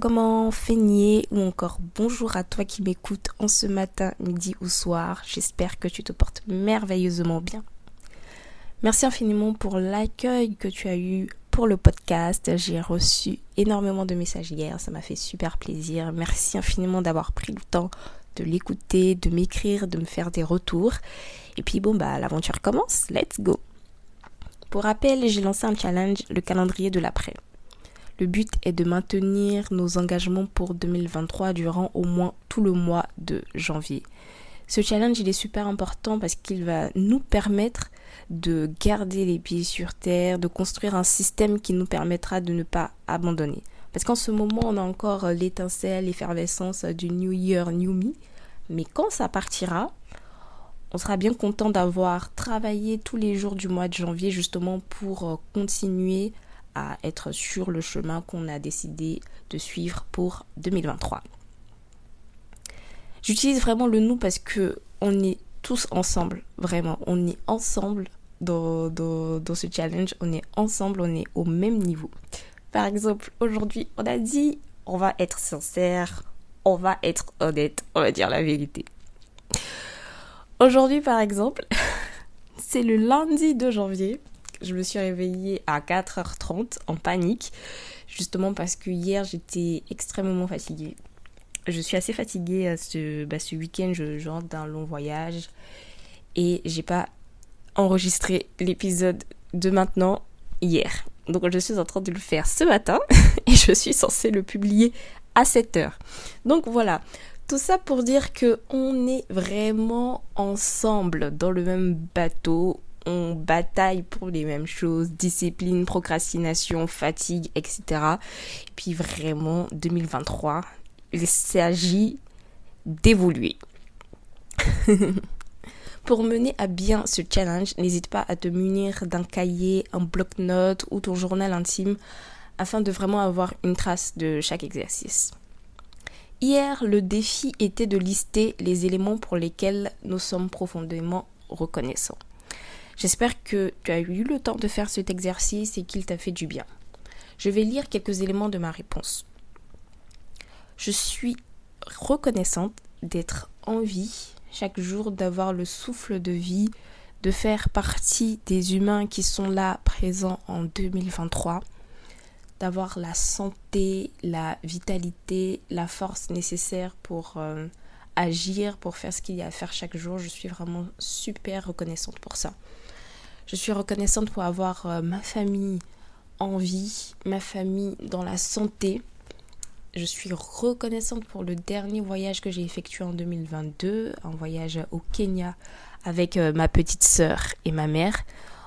Comment Feigné ou encore bonjour à toi qui m'écoutes en ce matin, midi ou soir. J'espère que tu te portes merveilleusement bien. Merci infiniment pour l'accueil que tu as eu pour le podcast. J'ai reçu énormément de messages hier, ça m'a fait super plaisir. Merci infiniment d'avoir pris le temps de l'écouter, de m'écrire, de me faire des retours. Et puis bon bah l'aventure commence, let's go. Pour rappel, j'ai lancé un challenge, le calendrier de l'après. Le but est de maintenir nos engagements pour 2023 durant au moins tout le mois de janvier. Ce challenge, est super important parce qu'il va nous permettre de garder les pieds sur terre, de construire un système qui nous permettra de ne pas abandonner. Parce qu'en ce moment, on a encore l'étincelle, l'effervescence du New Year, New Me. Mais quand ça partira, on sera bien content d'avoir travaillé tous les jours du mois de janvier justement pour continuer à être sur le chemin qu'on a décidé de suivre pour 2023. J'utilise vraiment le nous parce que on est tous ensemble, vraiment. On est ensemble dans, dans, ce challenge. On est ensemble, on est au même niveau. Par exemple, aujourd'hui, on a dit on va être sincère, on va être honnête, on va dire la vérité. Aujourd'hui, par exemple, c'est le lundi de janvier je me suis réveillée à 4h30 en panique, justement parce que hier j'étais extrêmement fatiguée. Je suis assez fatiguée ce, bah, ce week-end, je, rentre d'un long voyage et j'ai pas enregistré l'épisode de maintenant hier. Donc je suis en train de le faire ce matin et je suis censée le publier à 7h. Donc voilà, tout ça pour dire que on est vraiment ensemble dans le même bateau on bataille pour les mêmes choses, discipline, procrastination, fatigue, etc. Et puis vraiment, 2023, il s'agit d'évoluer. Pour mener à bien ce challenge, n'hésite pas à te munir d'un cahier, un bloc-notes ou ton journal intime afin de vraiment avoir une trace de chaque exercice. Hier, le défi était de lister les éléments pour lesquels nous sommes profondément reconnaissants. J'espère que tu as eu le temps de faire cet exercice et qu'il t'a fait du bien. Je vais lire quelques éléments de ma réponse. Je suis reconnaissante d'être en vie chaque jour, d'avoir le souffle de vie, de faire partie des humains qui sont là présents en 2023, d'avoir la santé, la vitalité, la force nécessaire pour euh, agir, pour faire ce qu'il y a à faire chaque jour. Je suis vraiment super reconnaissante pour ça. Je suis reconnaissante pour avoir euh, ma famille en vie, ma famille dans la santé. Je suis reconnaissante pour le dernier voyage que j'ai effectué en 2022, un voyage au Kenya avec euh, ma petite sœur et ma mère.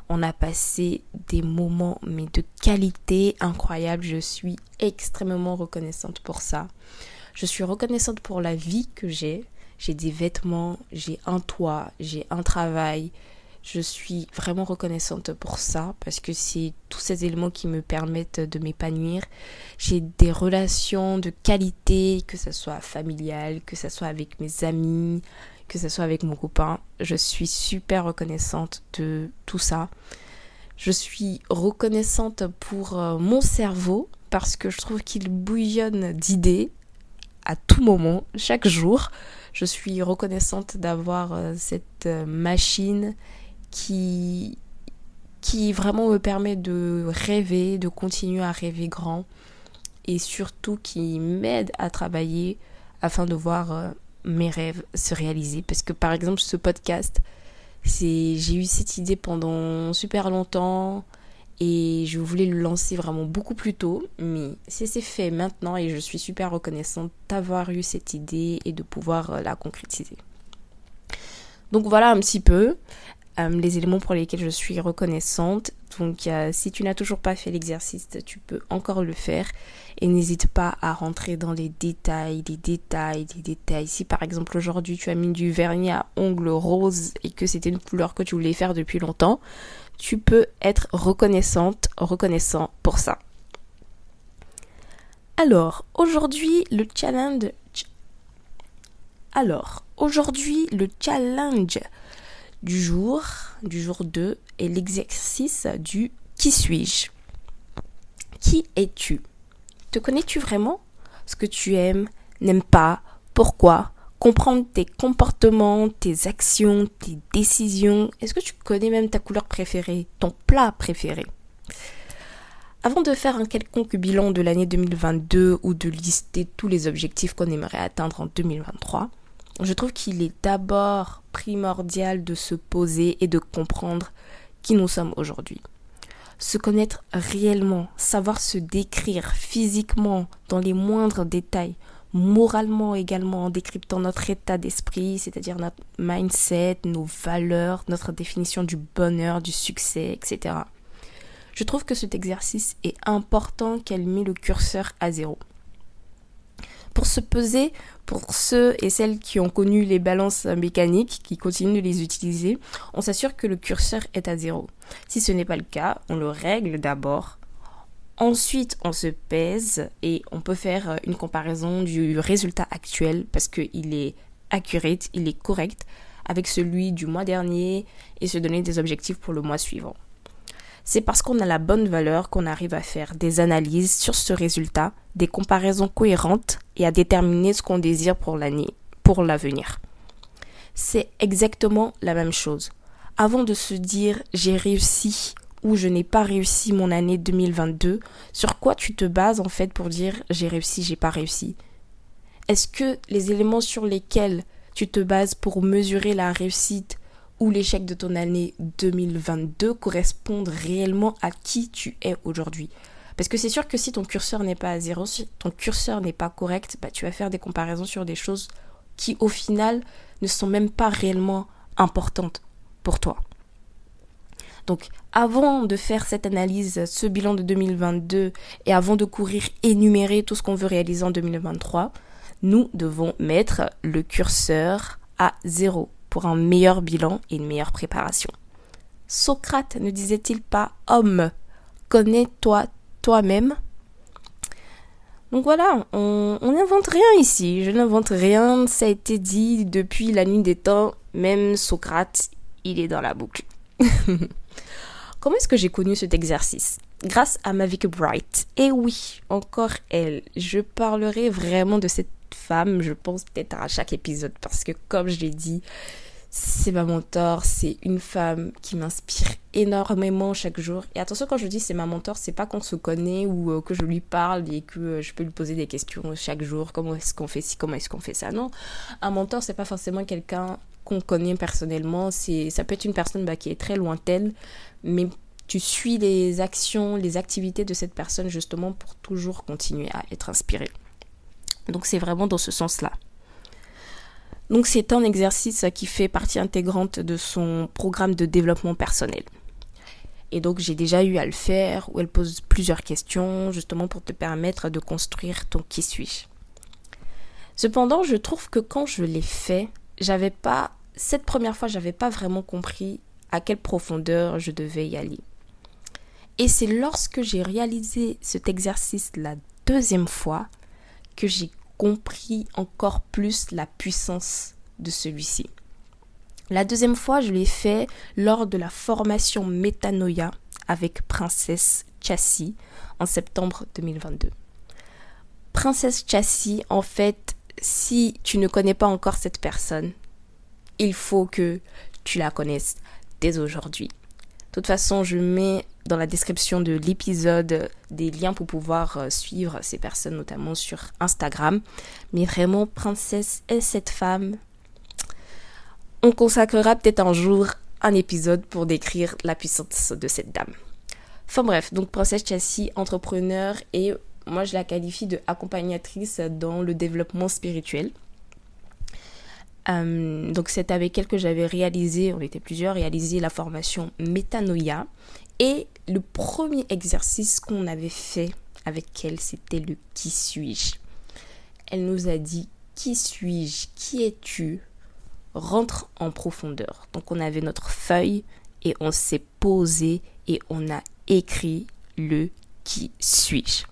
On a passé des moments mais de qualité incroyable. Je suis extrêmement reconnaissante pour ça. Je suis reconnaissante pour la vie que j'ai. J'ai des vêtements, j'ai un toit, j'ai un travail, Je suis vraiment reconnaissante pour ça parce que c'est tous ces éléments qui me permettent de m'épanouir. J'ai des relations de qualité, que ce soit familiale, que ce soit avec mes amis, que ce soit avec mon copain. Je suis super reconnaissante de tout ça. Je suis reconnaissante pour euh, mon cerveau parce que je trouve qu'il bouillonne d'idées à tout moment, chaque jour. Je suis reconnaissante d'avoir euh, cette euh, machine qui, qui vraiment me permet de rêver, de continuer à rêver grand et surtout qui m'aide à travailler afin de voir mes rêves se réaliser. Parce que par exemple, ce podcast, c'est j'ai eu cette idée pendant super longtemps et je voulais le lancer vraiment beaucoup plus tôt, mais c'est fait maintenant et je suis super reconnaissante d'avoir eu cette idée et de pouvoir euh, la concrétiser. Donc voilà un petit peu. Euh, les éléments pour lesquels je suis reconnaissante. Donc euh, si tu n'as toujours pas fait l'exercice, tu peux encore le faire et n'hésite pas à rentrer dans les détails, les détails, les détails. Si par exemple aujourd'hui tu as mis du vernis à ongles rose et que c'était une couleur que tu voulais faire depuis longtemps, tu peux être reconnaissante, reconnaissant pour ça. Alors, aujourd'hui, le challenge... Alors, aujourd'hui, le challenge du jour, du jour 2, est l'exercice du qui suis-je. Qui es-tu? Te connais-tu vraiment? Ce que tu aimes, n'aimes pas, pourquoi? Comprendre tes comportements, tes actions, tes décisions. Est-ce que tu connais même ta couleur préférée, ton plat préféré? Avant de faire un quelconque bilan de l'année 2022 ou de lister tous les objectifs qu'on aimerait atteindre en 2023, je trouve qu'il est d'abord primordial de se poser et de comprendre qui nous sommes aujourd'hui. Se connaître réellement, savoir se décrire physiquement dans les moindres détails, moralement également en décryptant notre état d'esprit, c'est-à-dire notre mindset, nos valeurs, notre définition du bonheur, du succès, etc. Je trouve que cet exercice est important qu'elle met le curseur à zéro. Pour se peser, pour ceux et celles qui ont connu les balances mécaniques, qui continuent de les utiliser, on s'assure que le curseur est à zéro. Si ce n'est pas le cas, on le règle d'abord. Ensuite, on se pèse et on peut faire une comparaison du résultat actuel parce qu'il est accurate, il est correct avec celui du mois dernier et se donner des objectifs pour le mois suivant. C'est parce qu'on a la bonne valeur qu'on arrive à faire des analyses sur ce résultat, des comparaisons cohérentes et à déterminer ce qu'on désire pour l'année, pour l'avenir. C'est exactement la même chose. Avant de se dire j'ai réussi ou je n'ai pas réussi mon année 2022, sur quoi tu te bases en fait pour dire j'ai réussi, j'ai pas réussi Est-ce que les éléments sur lesquels tu te bases pour mesurer la réussite ou l'échec de ton année 2022 correspondent réellement à qui tu es aujourd'hui. Parce que c'est sûr que si ton curseur n'est pas à zéro, si ton curseur n'est pas correct, bah, tu vas faire des comparaisons sur des choses qui au final ne sont même pas réellement importantes pour toi. Donc avant de faire cette analyse, ce bilan de 2022 et avant de courir énumérer tout ce qu'on veut réaliser en 2023, nous devons mettre le curseur à zéro un meilleur bilan et une meilleure préparation. Socrate ne disait-il pas Homme, connais-toi toi-même? Donc voilà, on n'invente rien ici. Je n'invente rien. Ça a été dit depuis la nuit des temps. Même Socrate, il est dans la boucle. Comment est-ce que j'ai connu cet exercice? Grâce à Mavic Bright. Et oui, encore elle. Je parlerai vraiment de cette femme, je pense peut-être à chaque épisode, parce que comme je l'ai dit, c'est ma mentor, c'est une femme qui m'inspire énormément chaque jour. Et attention, quand je dis c'est ma mentor, c'est pas qu'on se connaît ou euh, que je lui parle et que euh, je peux lui poser des questions chaque jour. Comment est-ce qu'on fait ci, comment est-ce qu'on fait ça Non, un mentor, c'est pas forcément quelqu'un qu'on connaît personnellement. C'est, ça peut être une personne bah, qui est très lointaine, mais tu suis les actions, les activités de cette personne justement pour toujours continuer à être inspiré. Donc c'est vraiment dans ce sens-là. Donc c'est un exercice qui fait partie intégrante de son programme de développement personnel. Et donc j'ai déjà eu à le faire où elle pose plusieurs questions justement pour te permettre de construire ton qui suis-je. Cependant, je trouve que quand je l'ai fait, j'avais pas cette première fois, j'avais pas vraiment compris à quelle profondeur je devais y aller. Et c'est lorsque j'ai réalisé cet exercice la deuxième fois que j'ai compris encore plus la puissance de celui-ci. La deuxième fois, je l'ai fait lors de la formation Métanoïa avec Princesse Chassis en septembre 2022. Princesse Chassis, en fait, si tu ne connais pas encore cette personne, il faut que tu la connaisses dès aujourd'hui. De toute façon, je mets dans la description de l'épisode des liens pour pouvoir euh, suivre ces personnes, notamment sur Instagram. Mais vraiment, Princesse est cette femme. On consacrera peut-être un jour un épisode pour décrire la puissance de cette dame. Enfin bref, donc Princesse Chassis, entrepreneur et moi je la qualifie de accompagnatrice dans le développement spirituel. Euh, donc c'est avec elle que j'avais réalisé, on était plusieurs, réalisé la formation Métanoïa. Et le premier exercice qu'on avait fait avec elle, c'était le qui suis-je? Elle nous a dit qui suis-je, qui es-tu, rentre en profondeur. Donc on avait notre feuille et on s'est posé et on a écrit le qui suis-je.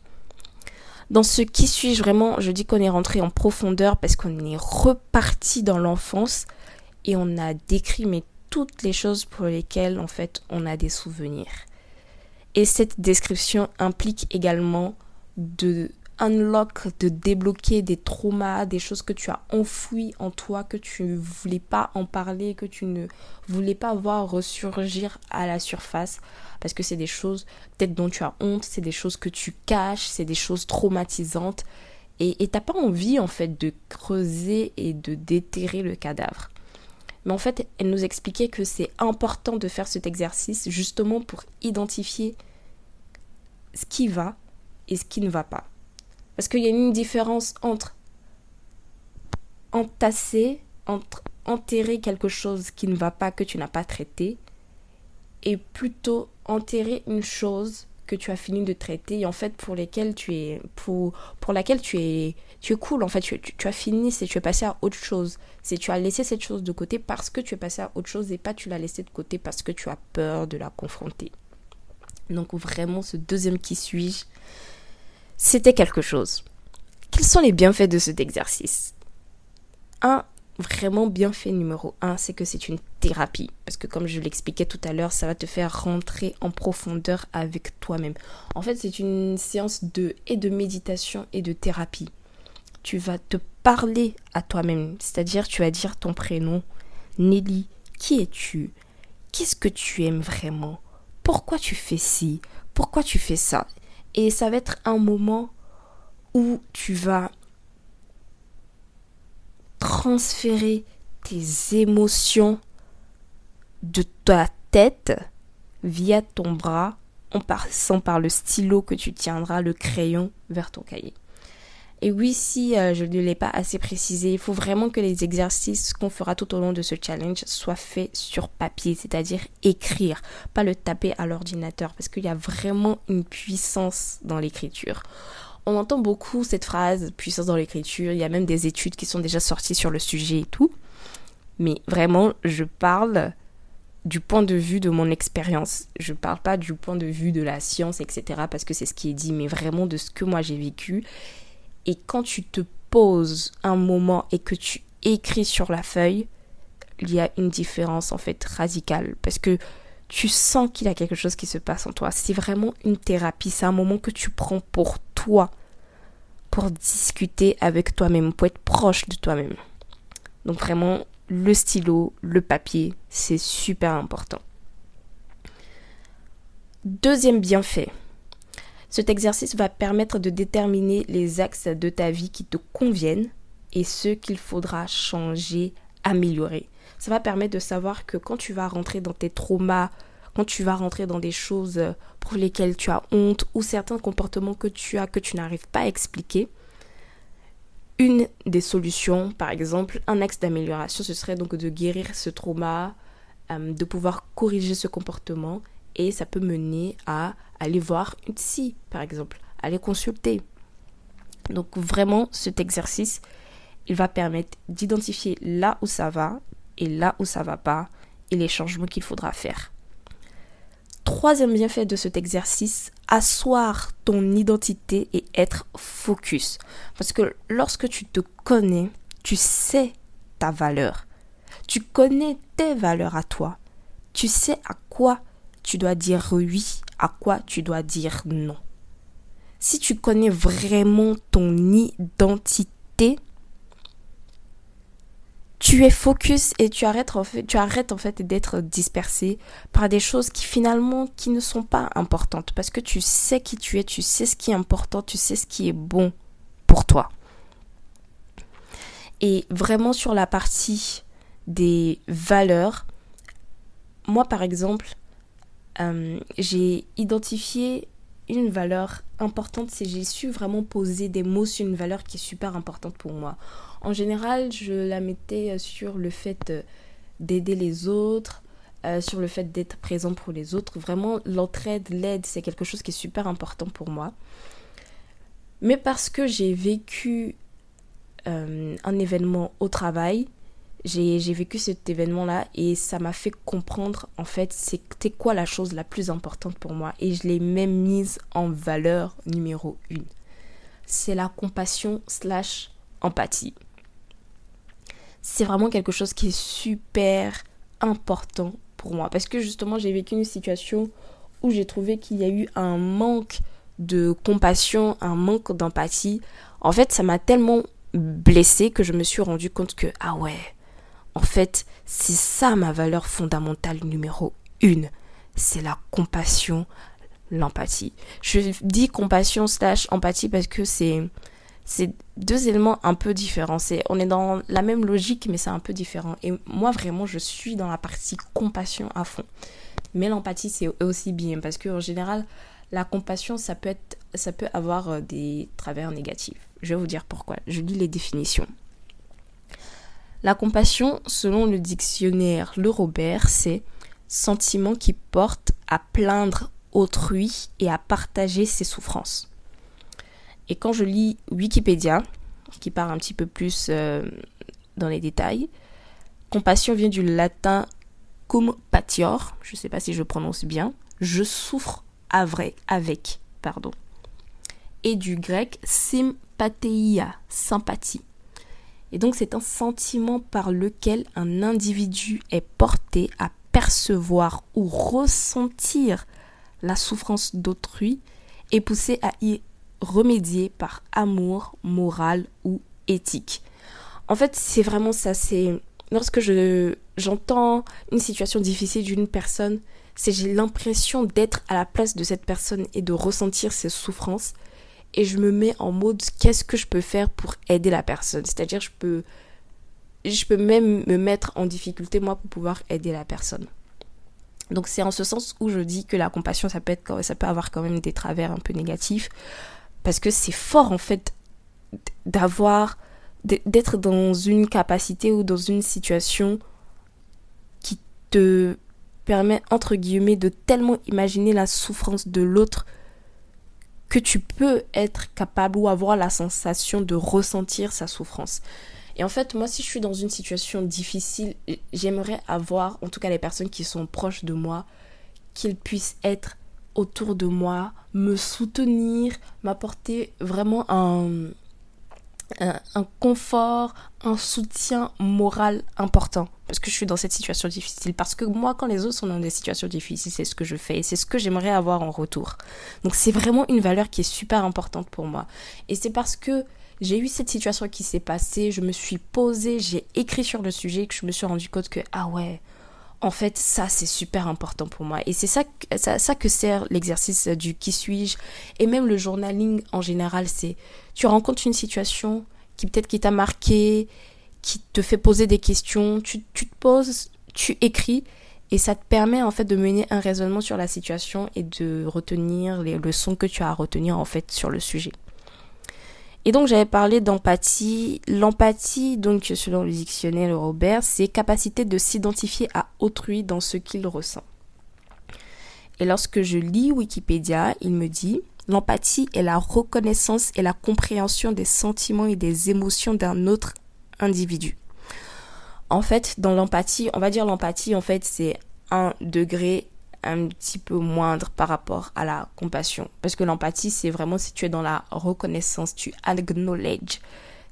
Dans ce qui suis-je vraiment, je dis qu'on est rentré en profondeur parce qu'on est reparti dans l'enfance et on a décrit toutes les choses pour lesquelles en fait on a des souvenirs. Et cette description implique également de unlock, de débloquer des traumas, des choses que tu as enfouies en toi, que tu ne voulais pas en parler, que tu ne voulais pas voir ressurgir à la surface, parce que c'est des choses peut-être dont tu as honte, c'est des choses que tu caches, c'est des choses traumatisantes, et t'as pas envie en fait de creuser et de déterrer le cadavre. Mais en fait, elle nous expliquait que c'est important de faire cet exercice justement pour identifier ce qui va et ce qui ne va pas. Parce qu'il y a une différence entre entasser, entre enterrer quelque chose qui ne va pas, que tu n'as pas traité, et plutôt enterrer une chose que tu as fini de traiter et en fait pour lesquelles tu es pour, pour laquelle tu es tu cool en fait tu, tu, as fini c'est tu es passé à autre chose. C'est tu as laissé cette chose de côté parce que tu es passé à autre chose et pas tu l'as laissé de côté parce que tu as peur de la confronter. Donc vraiment ce deuxième qui suis-je c'était quelque chose. Quels sont les bienfaits de cet exercice? Un vraiment bienfait numéro un, c'est que c'est une thérapie. Parce que comme je l'expliquais tout à l'heure, ça va te faire rentrer en profondeur avec toi-même. En fait, c'est une séance de et de méditation et de thérapie. Tu vas te parler à toi-même, c'est-à-dire tu vas dire ton prénom, Nelly, qui es-tu? Qu'est-ce que tu aimes vraiment? Pourquoi tu fais ci? Pourquoi tu fais ça? Et ça va être un moment où tu vas transférer tes émotions de ta tête via ton bras en passant par le stylo que tu tiendras, le crayon vers ton cahier. Et oui, si euh, je ne l'ai pas assez précisé, il faut vraiment que les exercices qu'on fera tout au long de ce challenge soient faits sur papier, c'est-à-dire écrire, pas le taper à l'ordinateur, parce qu'il y a vraiment une puissance dans l'écriture. On entend beaucoup cette phrase, puissance dans l'écriture, il y a même des études qui sont déjà sorties sur le sujet et tout. Mais vraiment, je parle du point de vue de mon expérience. Je ne parle pas du point de vue de la science, etc., parce que c'est ce qui est dit, mais vraiment de ce que moi j'ai vécu et quand tu te poses un moment et que tu écris sur la feuille, il y a une différence en fait radicale parce que tu sens qu'il y a quelque chose qui se passe en toi. C'est vraiment une thérapie, c'est un moment que tu prends pour toi, pour discuter avec toi-même, pour être proche de toi-même. Donc vraiment, le stylo, le papier, c'est super important. Deuxième bienfait, cet exercice va permettre de déterminer les axes de ta vie qui te conviennent et ceux qu'il faudra changer, améliorer. Ça va permettre de savoir que quand tu vas rentrer dans tes traumas, quand tu vas rentrer dans des choses pour lesquelles tu as honte ou certains comportements que tu as que tu n'arrives pas à expliquer, une des solutions, par exemple, un axe d'amélioration, ce serait donc de guérir ce trauma, euh, de pouvoir corriger ce comportement et ça peut mener à aller voir une psy, par exemple, aller consulter. Donc vraiment, cet exercice, il va permettre d'identifier là où ça va et là où ça va pas et les changements qu'il faudra faire. Troisième bienfait de cet exercice, asseoir ton identité et être focus. Parce que lorsque tu te connais, tu sais ta valeur. Tu connais tes valeurs à toi. Tu sais à quoi tu dois dire oui, à quoi tu dois dire non. Si tu connais vraiment ton identité, tu es focus et tu arrêtes en fait, tu arrêtes en fait d'être dispersé par des choses qui finalement qui ne sont pas importantes parce que tu sais qui tu es, tu sais ce qui est important, tu sais ce qui est bon pour toi. Et vraiment sur la partie des valeurs, moi par exemple, euh, j'ai identifié une valeur importante, c'est j'ai su vraiment poser des mots sur une valeur qui est super importante pour moi. En général, je la mettais euh, sur le fait euh, d'aider les autres, sur le fait d'être présent pour les autres. Vraiment, l'entraide, l'aide, c'est quelque chose qui est super important pour moi. Mais parce que j'ai vécu un événement au travail, j'ai vécu cet événement-là et ça m'a fait comprendre en fait c'était quoi la chose la plus importante pour moi et je l'ai même mise en valeur numéro une. C'est la compassion slash empathie c'est vraiment quelque chose qui est super important pour moi. Parce que justement, j'ai vécu une situation où j'ai trouvé qu'il y a eu un manque de compassion, un manque d'empathie. En fait, ça m'a tellement blessée que je me suis rendu compte que, ah ouais, en fait, c'est ça ma valeur fondamentale numéro une. C'est la compassion, l'empathie. Je dis compassion slash empathie parce que c'est c'est deux éléments un peu différents. on est dans la même logique, mais c'est un peu différent. Et moi, vraiment, je suis dans la partie compassion à fond. Mais l'empathie, c'est aussi bien parce qu'en général, la compassion, ça peut, être, ça peut avoir euh, des travers négatifs. Je vais vous dire pourquoi. Je lis les définitions. La compassion, selon le dictionnaire Le Robert, c'est sentiment qui porte à plaindre autrui et à partager ses souffrances. Et quand je lis Wikipédia, qui part un petit peu plus euh, dans les détails, compassion vient du latin cum patior, je ne sais pas si je prononce bien, je souffre avec, avec pardon, et du grec sympatheia, sympathie. Et donc c'est un sentiment par lequel un individu est porté à percevoir ou ressentir la souffrance d'autrui et poussé à y remédier par amour, moral ou éthique. En fait, c'est vraiment ça. C'est lorsque je j'entends une situation difficile d'une personne, c'est j'ai l'impression d'être à la place de cette personne et de ressentir ses souffrances et je me mets en mode qu'est-ce que je peux faire pour aider la personne? C'est-à-dire je peux je peux même me mettre en difficulté moi pour pouvoir aider la personne. Donc c'est en ce sens où je dis que la compassion ça peut être ça peut avoir quand même des travers un peu négatifs parce que c'est fort en fait d'avoir d'être dans une capacité ou dans une situation qui te permet entre guillemets de tellement imaginer la souffrance de l'autre que tu peux être capable ou avoir la sensation de ressentir sa souffrance. Et en fait, moi, si je suis dans une situation difficile, j'aimerais avoir, en tout cas les personnes qui sont proches de moi, qu'ils puissent être autour de moi, me soutenir, m'apporter vraiment un, un, confort, un soutien moral important. Parce que je suis dans cette situation difficile. Parce que moi, quand les autres sont dans des situations difficiles, c'est ce que je fais. Et c'est ce que j'aimerais avoir en retour. Donc c'est vraiment une valeur qui est super importante pour moi. Et c'est parce que j'ai eu cette situation qui s'est passée, je me suis posée, j'ai écrit sur le sujet, que je me suis rendu compte que, ah ouais, en fait, ça, c'est super important pour moi. Et c'est ça, ça, que sert l'exercice du qui suis-je. Et même le journaling en général, c'est tu rencontres une situation qui peut-être qui t'a marqué, qui te fait poser des questions, tu, tu te poses, tu écris. Et ça te permet en fait de mener un raisonnement sur la situation et de retenir les leçons que tu as à retenir en fait sur le sujet. Et donc j'avais parlé d'empathie. L'empathie, donc selon le dictionnaire Robert, c'est capacité de s'identifier à autrui dans ce qu'il ressent. Et lorsque je lis Wikipédia, il me dit l'empathie est la reconnaissance et la compréhension des sentiments et des émotions d'un autre individu. En fait, dans l'empathie, on va dire l'empathie, en fait, c'est un degré un petit peu moindre par rapport à la compassion. Parce que l'empathie, c'est vraiment si tu es dans la reconnaissance, tu acknowledge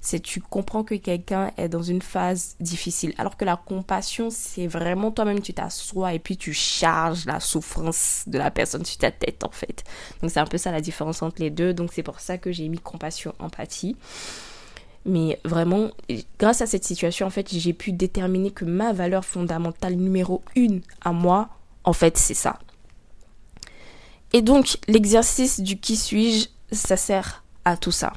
c'est tu comprends que quelqu'un est dans une phase difficile. Alors que la compassion, c'est vraiment toi-même, tu t'assois et puis tu charges la souffrance de la personne sur ta tête, en fait. Donc c'est un peu ça la différence entre les deux. Donc c'est pour ça que j'ai mis compassion, empathie. Mais vraiment, grâce à cette situation, en fait, j'ai pu déterminer que ma valeur fondamentale numéro une à moi, en fait, c'est ça. Et donc, l'exercice du qui suis-je, ça sert à tout ça.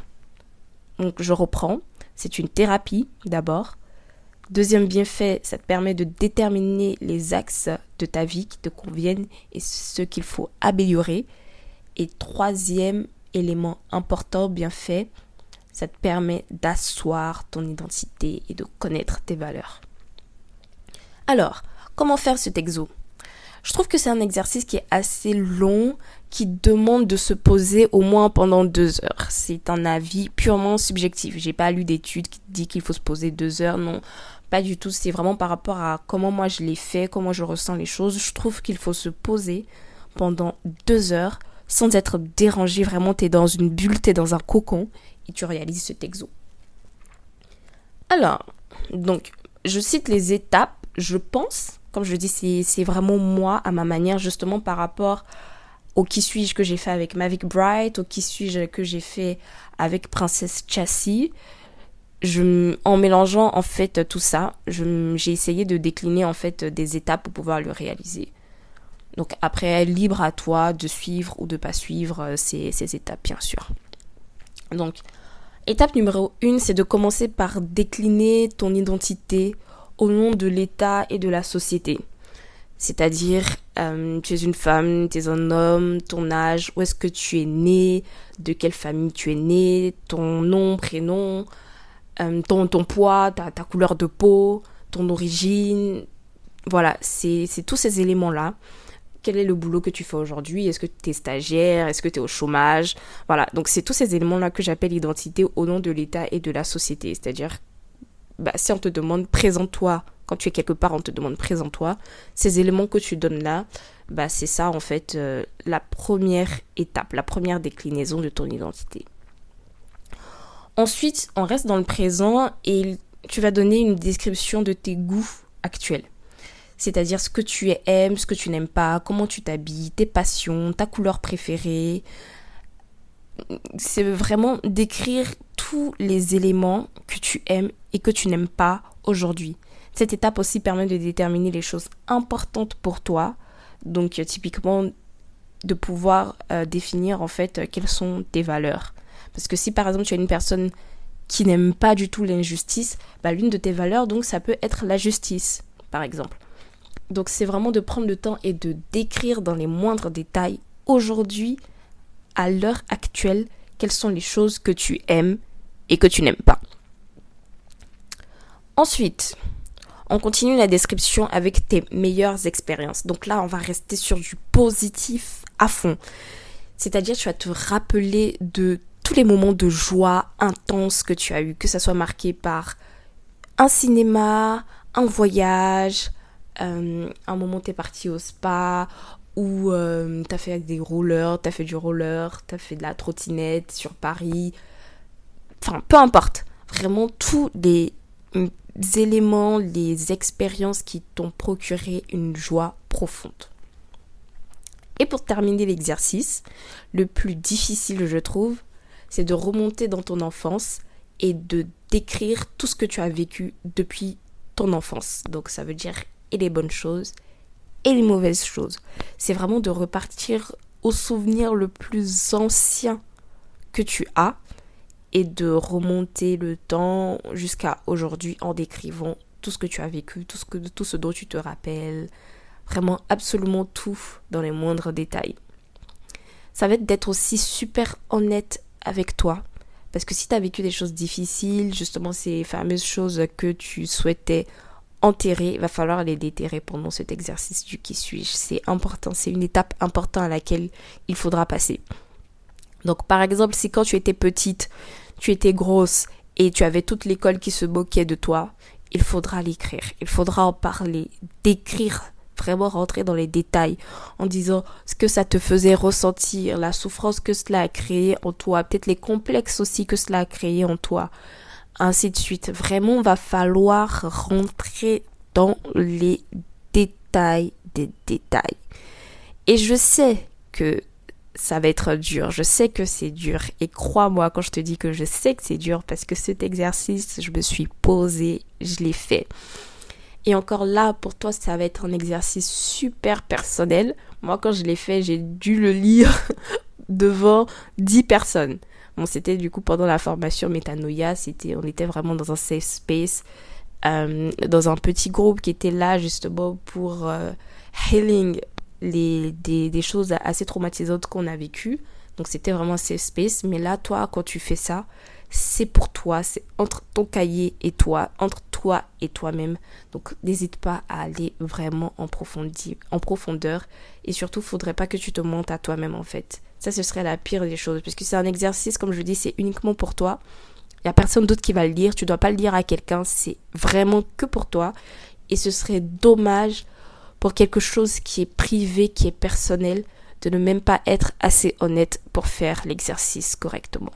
Donc je reprends. C'est une thérapie d'abord. Deuxième bienfait, ça te permet de déterminer les axes de ta vie qui te conviennent et ce qu'il faut améliorer. Et troisième élément important, bienfait, ça te permet d'asseoir ton identité et de connaître tes valeurs. Alors, comment faire ce exo? Je trouve que c'est un exercice qui est assez long, qui demande de se poser au moins pendant deux heures. C'est un avis purement subjectif. J'ai pas lu d'études qui dit qu'il faut se poser deux heures. Non, pas du tout. C'est vraiment par rapport à comment moi je l'ai fait, comment je ressens les choses. Je trouve qu'il faut se poser pendant deux heures sans être dérangé. Vraiment, tu es dans une bulle, tu es dans un cocon et tu réalises ce texo. Alors, donc, je cite les étapes. Je pense, comme je dis, c'est vraiment moi à ma manière, justement par rapport au qui suis-je que j'ai fait avec Mavic Bright, au qui suis-je que j'ai fait avec Princesse Chassis. Je, en mélangeant en fait tout ça, j'ai essayé de décliner en fait des étapes pour pouvoir le réaliser. Donc après, libre à toi de suivre ou de pas suivre euh, ces, ces étapes, bien sûr. Donc, étape numéro une, c'est de commencer par décliner ton identité au nom de l'État et de la société. C'est-à-dire, euh, tu es une femme, tu es un homme, ton âge, où est-ce que tu es né, de quelle famille tu es né, ton nom, prénom, euh, ton, ton poids, ta, ta couleur de peau, ton origine. Voilà, c'est tous ces éléments-là. Quel est le boulot que tu fais aujourd'hui? Est-ce que tu es stagiaire? Est-ce que tu es au chômage? Voilà, donc c'est tous ces éléments-là que j'appelle identité au nom de l'État et de la société. C'est-à-dire, bah, si on te demande, présente-toi quand tu es quelque part, on te demande présente-toi. Ces éléments que tu donnes là, bah c'est ça en fait euh, la première étape, la première déclinaison de ton identité. Ensuite, on reste dans le présent et tu vas donner une description de tes goûts actuels. C'est-à-dire ce que tu aimes, ce que tu n'aimes pas, comment tu t'habilles, tes passions, ta couleur préférée. C'est vraiment décrire tous les éléments que tu aimes et que tu n'aimes pas aujourd'hui. Cette étape aussi permet de déterminer les choses importantes pour toi. Donc euh, typiquement de pouvoir euh, définir en fait euh, quelles sont tes valeurs. Parce que si par exemple tu es une personne qui n'aime pas du tout l'injustice, bah, l'une de tes valeurs donc ça peut être la justice par exemple. Donc c'est vraiment de prendre le temps et de décrire dans les moindres détails aujourd'hui, à l'heure actuelle, quelles sont les choses que tu aimes et que tu n'aimes pas. Ensuite, on continue la description avec tes meilleures expériences. Donc là, on va rester sur du positif à fond. C'est-à-dire, tu vas te rappeler de tous les moments de joie intense que tu as eu, que ça soit marqué par un cinéma, un voyage, euh, un moment où tu es parti au spa, ou euh, tu as fait des rollers, tu as fait du roller, tu as fait de la trottinette sur Paris. Enfin, peu importe. Vraiment, tous les éléments, les expériences qui t'ont procuré une joie profonde. Et pour terminer l'exercice, le plus difficile, je trouve, c'est de remonter dans ton enfance et de décrire tout ce que tu as vécu depuis ton enfance. Donc ça veut dire et les bonnes choses et les mauvaises choses. C'est vraiment de repartir au souvenir le plus ancien que tu as et de remonter le temps jusqu'à aujourd'hui en décrivant tout ce que tu as vécu, tout ce, dont tu te rappelles, vraiment absolument tout dans les moindres détails. Ça va être d'être aussi super honnête avec toi. Parce que si tu as vécu des choses difficiles, justement ces fameuses choses que tu souhaitais enterrer, il va falloir les déterrer pendant cet exercice du qui suis-je. C'est important, c'est une étape importante à laquelle il faudra passer. Donc par exemple, si quand tu étais petite, tu étais grosse et tu avais toute l'école qui se moquait de toi il faudra l'écrire, il faudra en parler, d'écrire, vraiment rentrer dans les détails en disant ce que ça te faisait ressentir, la souffrance que cela a créé en toi, peut-être les complexes aussi que cela a créé en toi, ainsi de suite. Vraiment, va falloir rentrer dans les détails des détails. Et je sais que ça va être dur. Je sais que c'est dur. Et crois-moi quand je te dis que je sais que c'est dur parce que cet exercice, je me suis posé, je l'ai fait. Et encore là, pour toi, ça va être un exercice super personnel. Moi, quand je l'ai fait, j'ai dû le lire devant 10 personnes. C'était du coup pendant la formation Metanoia, c'était, on était vraiment dans un safe space, euh, dans un petit groupe qui était là justement pour euh, healing les, des, des choses assez traumatisantes qu'on a vécues. Donc c'était vraiment safe space. Mais là, toi, quand tu fais ça, c'est pour toi, c'est entre ton cahier et toi, entre toi et toi-même. Donc n'hésite pas à aller vraiment en, en profondeur. Et surtout, faudrait pas que tu te montes à toi-même en fait. Ça, ce serait la pire des choses. Parce que c'est un exercice, comme je dis, c'est uniquement pour toi. Il n'y a personne d'autre qui va le lire. Tu dois pas le lire à quelqu'un. C'est vraiment que pour toi. Et ce serait dommage pour quelque chose qui est privé, qui est personnel, de ne même pas être assez honnête pour faire l'exercice correctement.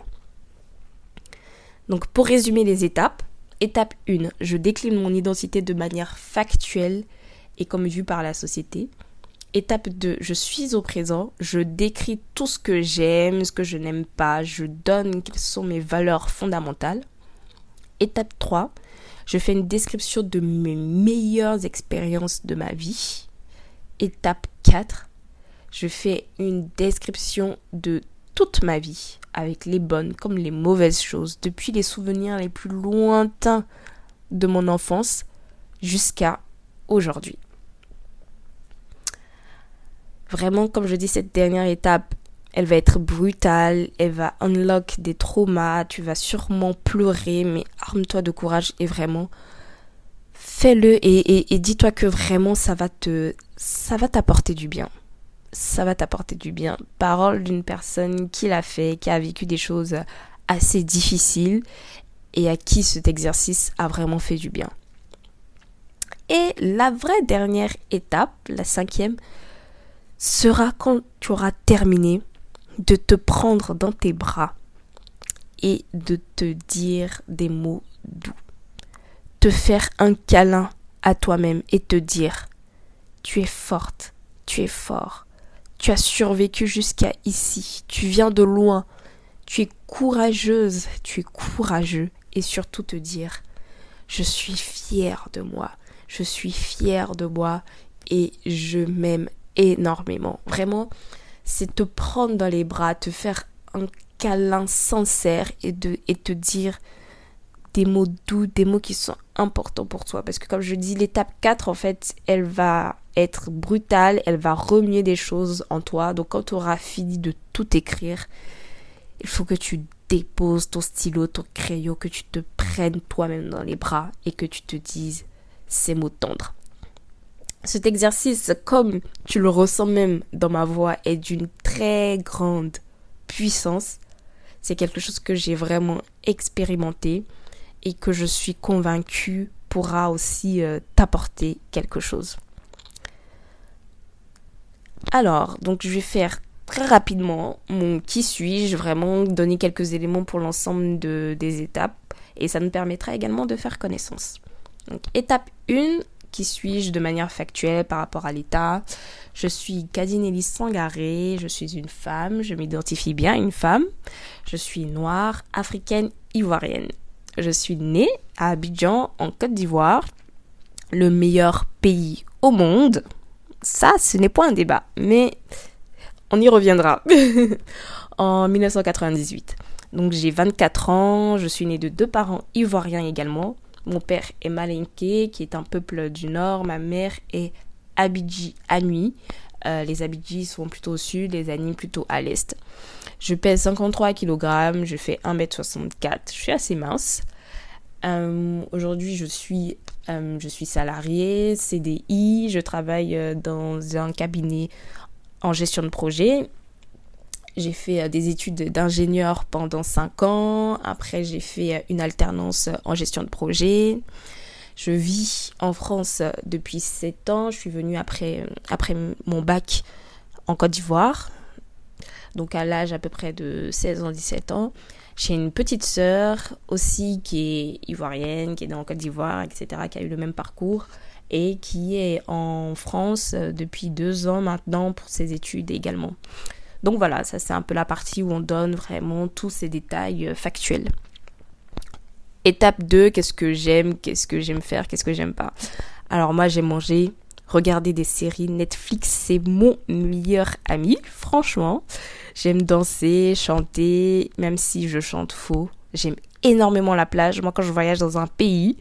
Donc pour résumer les étapes, étape 1, je décline mon identité de manière factuelle et comme vue par la société. Étape 2, je suis au présent, je décris tout ce que j'aime, ce que je n'aime pas, je donne quelles sont mes valeurs fondamentales. Étape 3, je fais une description de mes meilleures expériences de ma vie. Étape 4. Je fais une description de toute ma vie, avec les bonnes comme les mauvaises choses, depuis les souvenirs les plus lointains de mon enfance jusqu'à aujourd'hui. Vraiment, comme je dis, cette dernière étape, elle va être brutale, elle va unlock des traumas, tu vas sûrement pleurer, mais arme-toi de courage et vraiment fais-le et, dis-toi que vraiment ça va te ça va t'apporter du bien. Ça va t'apporter du bien. Parole d'une personne qui l'a fait, qui a vécu des choses assez difficiles et à qui cet exercice a vraiment fait du bien. Et la vraie dernière étape, la cinquième, sera quand tu auras terminé de te prendre dans tes bras et de te dire des mots doux. Te faire un câlin à toi-même et te dire tu es forte, tu es fort, tu as survécu jusqu'à ici, tu viens de loin, tu es courageuse, tu es courageux et surtout te dire je suis fière de moi, je suis fière de moi et je m'aime énormément. Vraiment, c'est te prendre dans les bras, te faire un câlin sincère et, de, te dire des mots doux, des mots qui sont importants pour toi. Parce que comme je dis, l'étape 4, en fait, elle va être brutale, elle va remuer des choses en toi. Donc quand tu auras fini de tout écrire, il faut que tu déposes ton stylo, ton crayon, que tu te prennes toi-même dans les bras et que tu te dises ces mots tendres. Cet exercice, comme tu le ressens même dans ma voix, est d'une très grande puissance. C'est quelque chose que j'ai vraiment expérimenté et que je suis convaincue pourra aussi euh, t'apporter quelque chose. Alors, donc je vais faire très rapidement mon qui suis-je, vraiment donner quelques éléments pour l'ensemble de, des étapes et ça nous permettra également de faire connaissance. Donc, étape 1, qui suis-je de manière factuelle par rapport à l'État? Je suis Kadinelli Sangaré, je suis une femme, je m'identifie bien une femme. Je suis noire, africaine, ivoirienne. Je suis née à Abidjan, en Côte d'Ivoire, le meilleur pays au monde. Ça, ce n'est pas un débat, mais on y reviendra. en 1998. Donc j'ai 24 ans, je suis née de deux parents ivoiriens également. Mon père est Malinke, qui est un peuple du nord. Ma mère est Abidji Anui. Euh, les Abidji sont plutôt au sud, les Anis plutôt à l'est. Je pèse 53 kg, je fais 1m64, je suis assez mince. Euh, aujourd'hui, je suis, euh, je suis salariée, CDI, je travaille dans un cabinet en gestion de projet j'ai fait euh, des études d'ingénieur pendant 5 ans. Après, j'ai fait euh, une alternance en gestion de projet. Je vis en France depuis 7 ans. Je suis venue après, après mon bac en Côte d'Ivoire. Donc à l'âge à peu près de 16 ans, 17 ans. J'ai une petite sœur aussi qui est ivoirienne, qui est dans Côte d'Ivoire, etc., qui a eu le même parcours et qui est en France depuis deux ans maintenant pour ses études également. Donc voilà, ça c'est un peu la partie où on donne vraiment tous ces détails factuels. Étape 2, qu'est-ce que j'aime, qu'est-ce que j'aime faire, qu'est-ce que j'aime pas? Alors moi j'aime manger, regarder des séries. Netflix c'est mon meilleur ami, franchement. J'aime danser, chanter, même si je chante faux. J'aime énormément la plage. Moi quand je voyage dans un pays,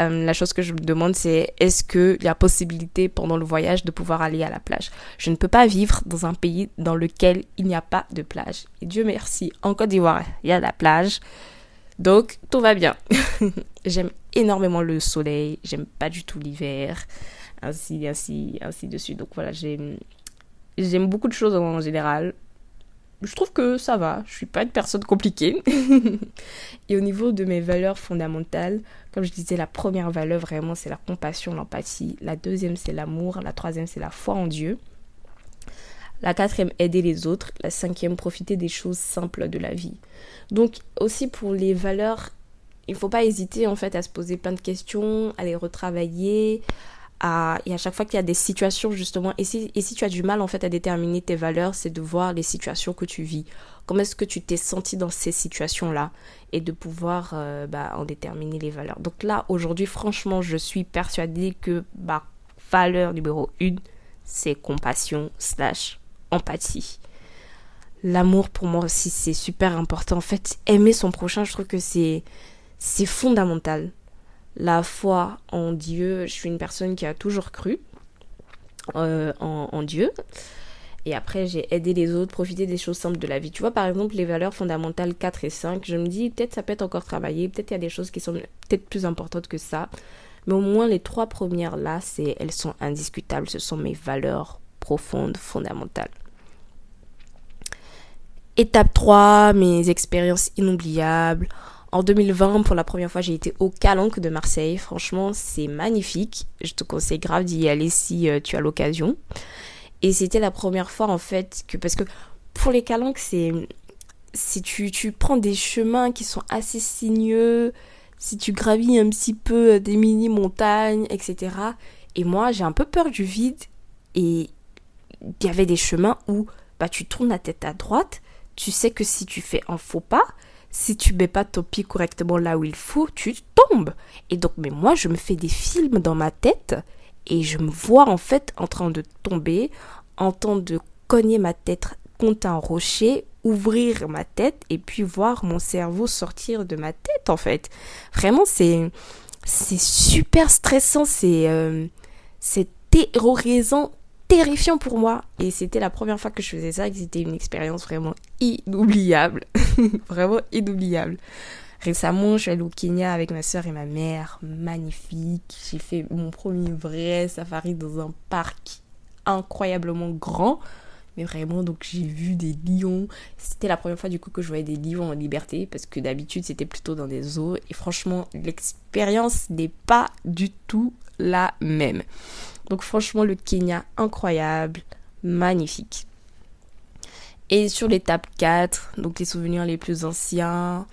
euh, la chose que je me demande, c'est est-ce qu'il y a possibilité pendant le voyage de pouvoir aller à la plage? Je ne peux pas vivre dans un pays dans lequel il n'y a pas de plage. Et Dieu merci, en Côte d'Ivoire, il y a la plage. Donc, tout va bien. j'aime énormément le soleil, j'aime pas du tout l'hiver, ainsi, ainsi, ainsi de suite. Donc voilà, j'aime, j'aime beaucoup de choses en général. Je trouve que ça va, je suis pas une personne compliquée. Et au niveau de mes valeurs fondamentales, comme je disais, la première valeur vraiment c'est la compassion, l'empathie. La deuxième c'est l'amour. La troisième c'est la foi en Dieu. La quatrième, aider les autres. La cinquième, profiter des choses simples de la vie. Donc aussi pour les valeurs, il ne faut pas hésiter en fait à se poser plein de questions, à les retravailler. Et à chaque fois qu'il y a des situations justement, et si, et si tu as du mal en fait à déterminer tes valeurs, c'est de voir les situations que tu vis. Comment est-ce que tu t'es senti dans ces situations-là et de pouvoir euh, bah, en déterminer les valeurs. Donc là, aujourd'hui, franchement, je suis persuadée que ma valeur numéro une, c'est compassion slash empathie. L'amour pour moi aussi c'est super important. En fait, aimer son prochain, je trouve que c'est c'est fondamental. La foi en Dieu, je suis une personne qui a toujours cru euh, en, en, Dieu. Et après, j'ai aidé les autres, profiter des choses simples de la vie. Tu vois, par exemple, les valeurs fondamentales 4 et 5, je me dis, peut-être ça peut être encore travaillé, peut-être il y a des choses qui sont peut-être plus importantes que ça. Mais au moins, les trois premières là, c'est, elles sont indiscutables. Ce sont mes valeurs profondes, fondamentales. Étape 3, mes expériences inoubliables. En 2020, pour la première fois, j'ai été au Calanque de Marseille. Franchement, c'est magnifique. Je te conseille grave d'y aller si euh, tu as l'occasion. Et c'était la première fois, en fait, que... Parce que pour les Calanques, c'est... Si tu, tu prends des chemins qui sont assez sinueux, si tu gravis un petit peu euh, des mini-montagnes, etc. Et moi, j'ai un peu peur du vide. Et il y avait des chemins où bah, tu tournes la tête à droite tu sais que si tu fais un faux pas, si tu mets pas ton pied correctement là où il faut, tu tombes. Et donc, mais moi, je me fais des films dans ma tête et je me vois en fait en train de tomber, en train de cogner ma tête contre un rocher, ouvrir ma tête et puis voir mon cerveau sortir de ma tête en fait. Vraiment, c'est c'est super stressant, c'est euh, c'est terrorisant terrifiant pour moi. Et c'était la première fois que je faisais ça et c'était une expérience vraiment inoubliable. vraiment inoubliable. Récemment, je suis allée au Kenya avec ma soeur et ma mère. Magnifique. J'ai fait mon premier vrai safari dans un parc incroyablement grand. Mais vraiment, donc j'ai vu des lions. C'était la première fois du coup que je voyais des lions en liberté parce que d'habitude c'était plutôt dans des zoos. Et franchement, l'expérience n'est pas du tout la même. Donc franchement, le Kenya, incroyable, magnifique. Et sur l'étape 4, donc les souvenirs les plus anciens,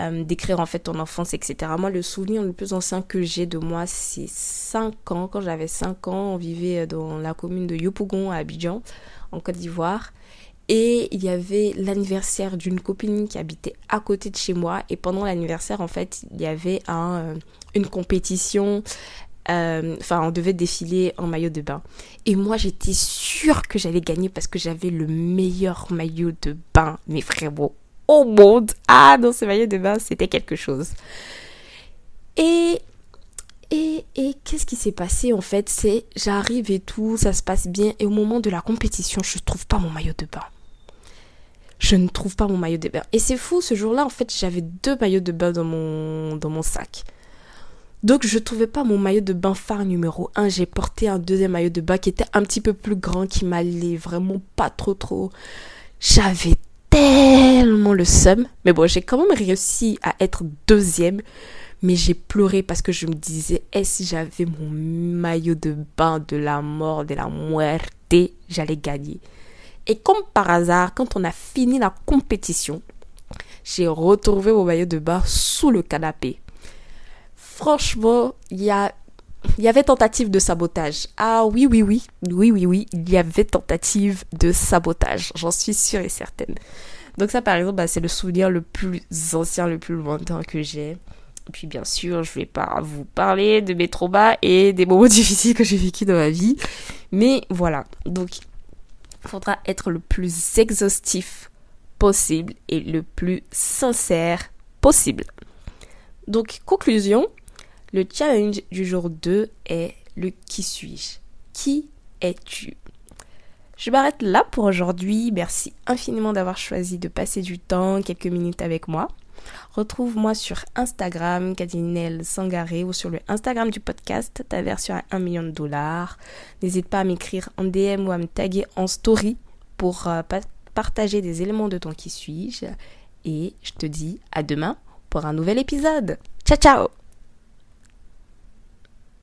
euh, décrire en fait ton enfance, etc. Moi, le souvenir le plus ancien que j'ai de moi, c'est 5 ans. Quand j'avais 5 ans, on vivait dans la commune de Yopougon à Abidjan, en Côte d'Ivoire. Et il y avait l'anniversaire d'une copine qui habitait à côté de chez moi. Et pendant l'anniversaire, en fait, il y avait euh, une compétition euh, enfin, on devait défiler en maillot de bain. Et moi, j'étais sûre que j'allais gagner parce que j'avais le meilleur maillot de bain, mes frères au monde. Ah, dans ce maillot de bain, c'était quelque chose. Et et, et qu'est-ce qui s'est passé en fait? C'est j'arrive et tout, ça se passe bien. Et au moment de la compétition, je ne trouve pas mon maillot de bain. Je ne trouve pas mon maillot de bain. Et c'est fou, ce jour-là, en fait, j'avais deux maillots de bain dans mon, dans mon sac. Donc je trouvais pas mon maillot de bain phare numéro 1. J'ai porté un deuxième maillot de bain qui était un petit peu plus grand, qui m'allait vraiment pas trop trop. J'avais tellement le seum. Mais bon, j'ai quand même réussi à être deuxième. Mais j'ai pleuré parce que je me disais, eh, si j'avais mon maillot de bain de la mort, de la muerte, j'allais gagner. Et comme par hasard, quand on a fini la compétition, j'ai retrouvé mon maillot de bain sous le canapé. Franchement, il y avait tentative de sabotage. Ah oui, oui, oui, oui, oui, oui, il y avait tentative de sabotage. J'en suis sûre et certaine. Donc ça, par exemple, bah, c'est le souvenir le plus ancien, le plus lointain que j'ai. Puis bien sûr, je vais pas vous parler de mes traumas et des moments difficiles que j'ai vécu dans ma vie. Mais voilà, donc il faudra être le plus exhaustif possible et le plus sincère possible. Donc conclusion, le challenge du jour 2 est le qui suis-je? Qui es-tu? Je m'arrête là pour aujourd'hui. Merci infiniment d'avoir choisi de passer du temps, quelques minutes avec moi. Retrouve-moi sur Instagram, Kadinel Sangaré, ou sur le Instagram du podcast, ta version à 1 million de dollars. N'hésite pas à m'écrire en DM ou à me taguer en story pour euh, partager des éléments de ton qui suis-je. Et je te dis à demain pour un nouvel épisode. Ciao ciao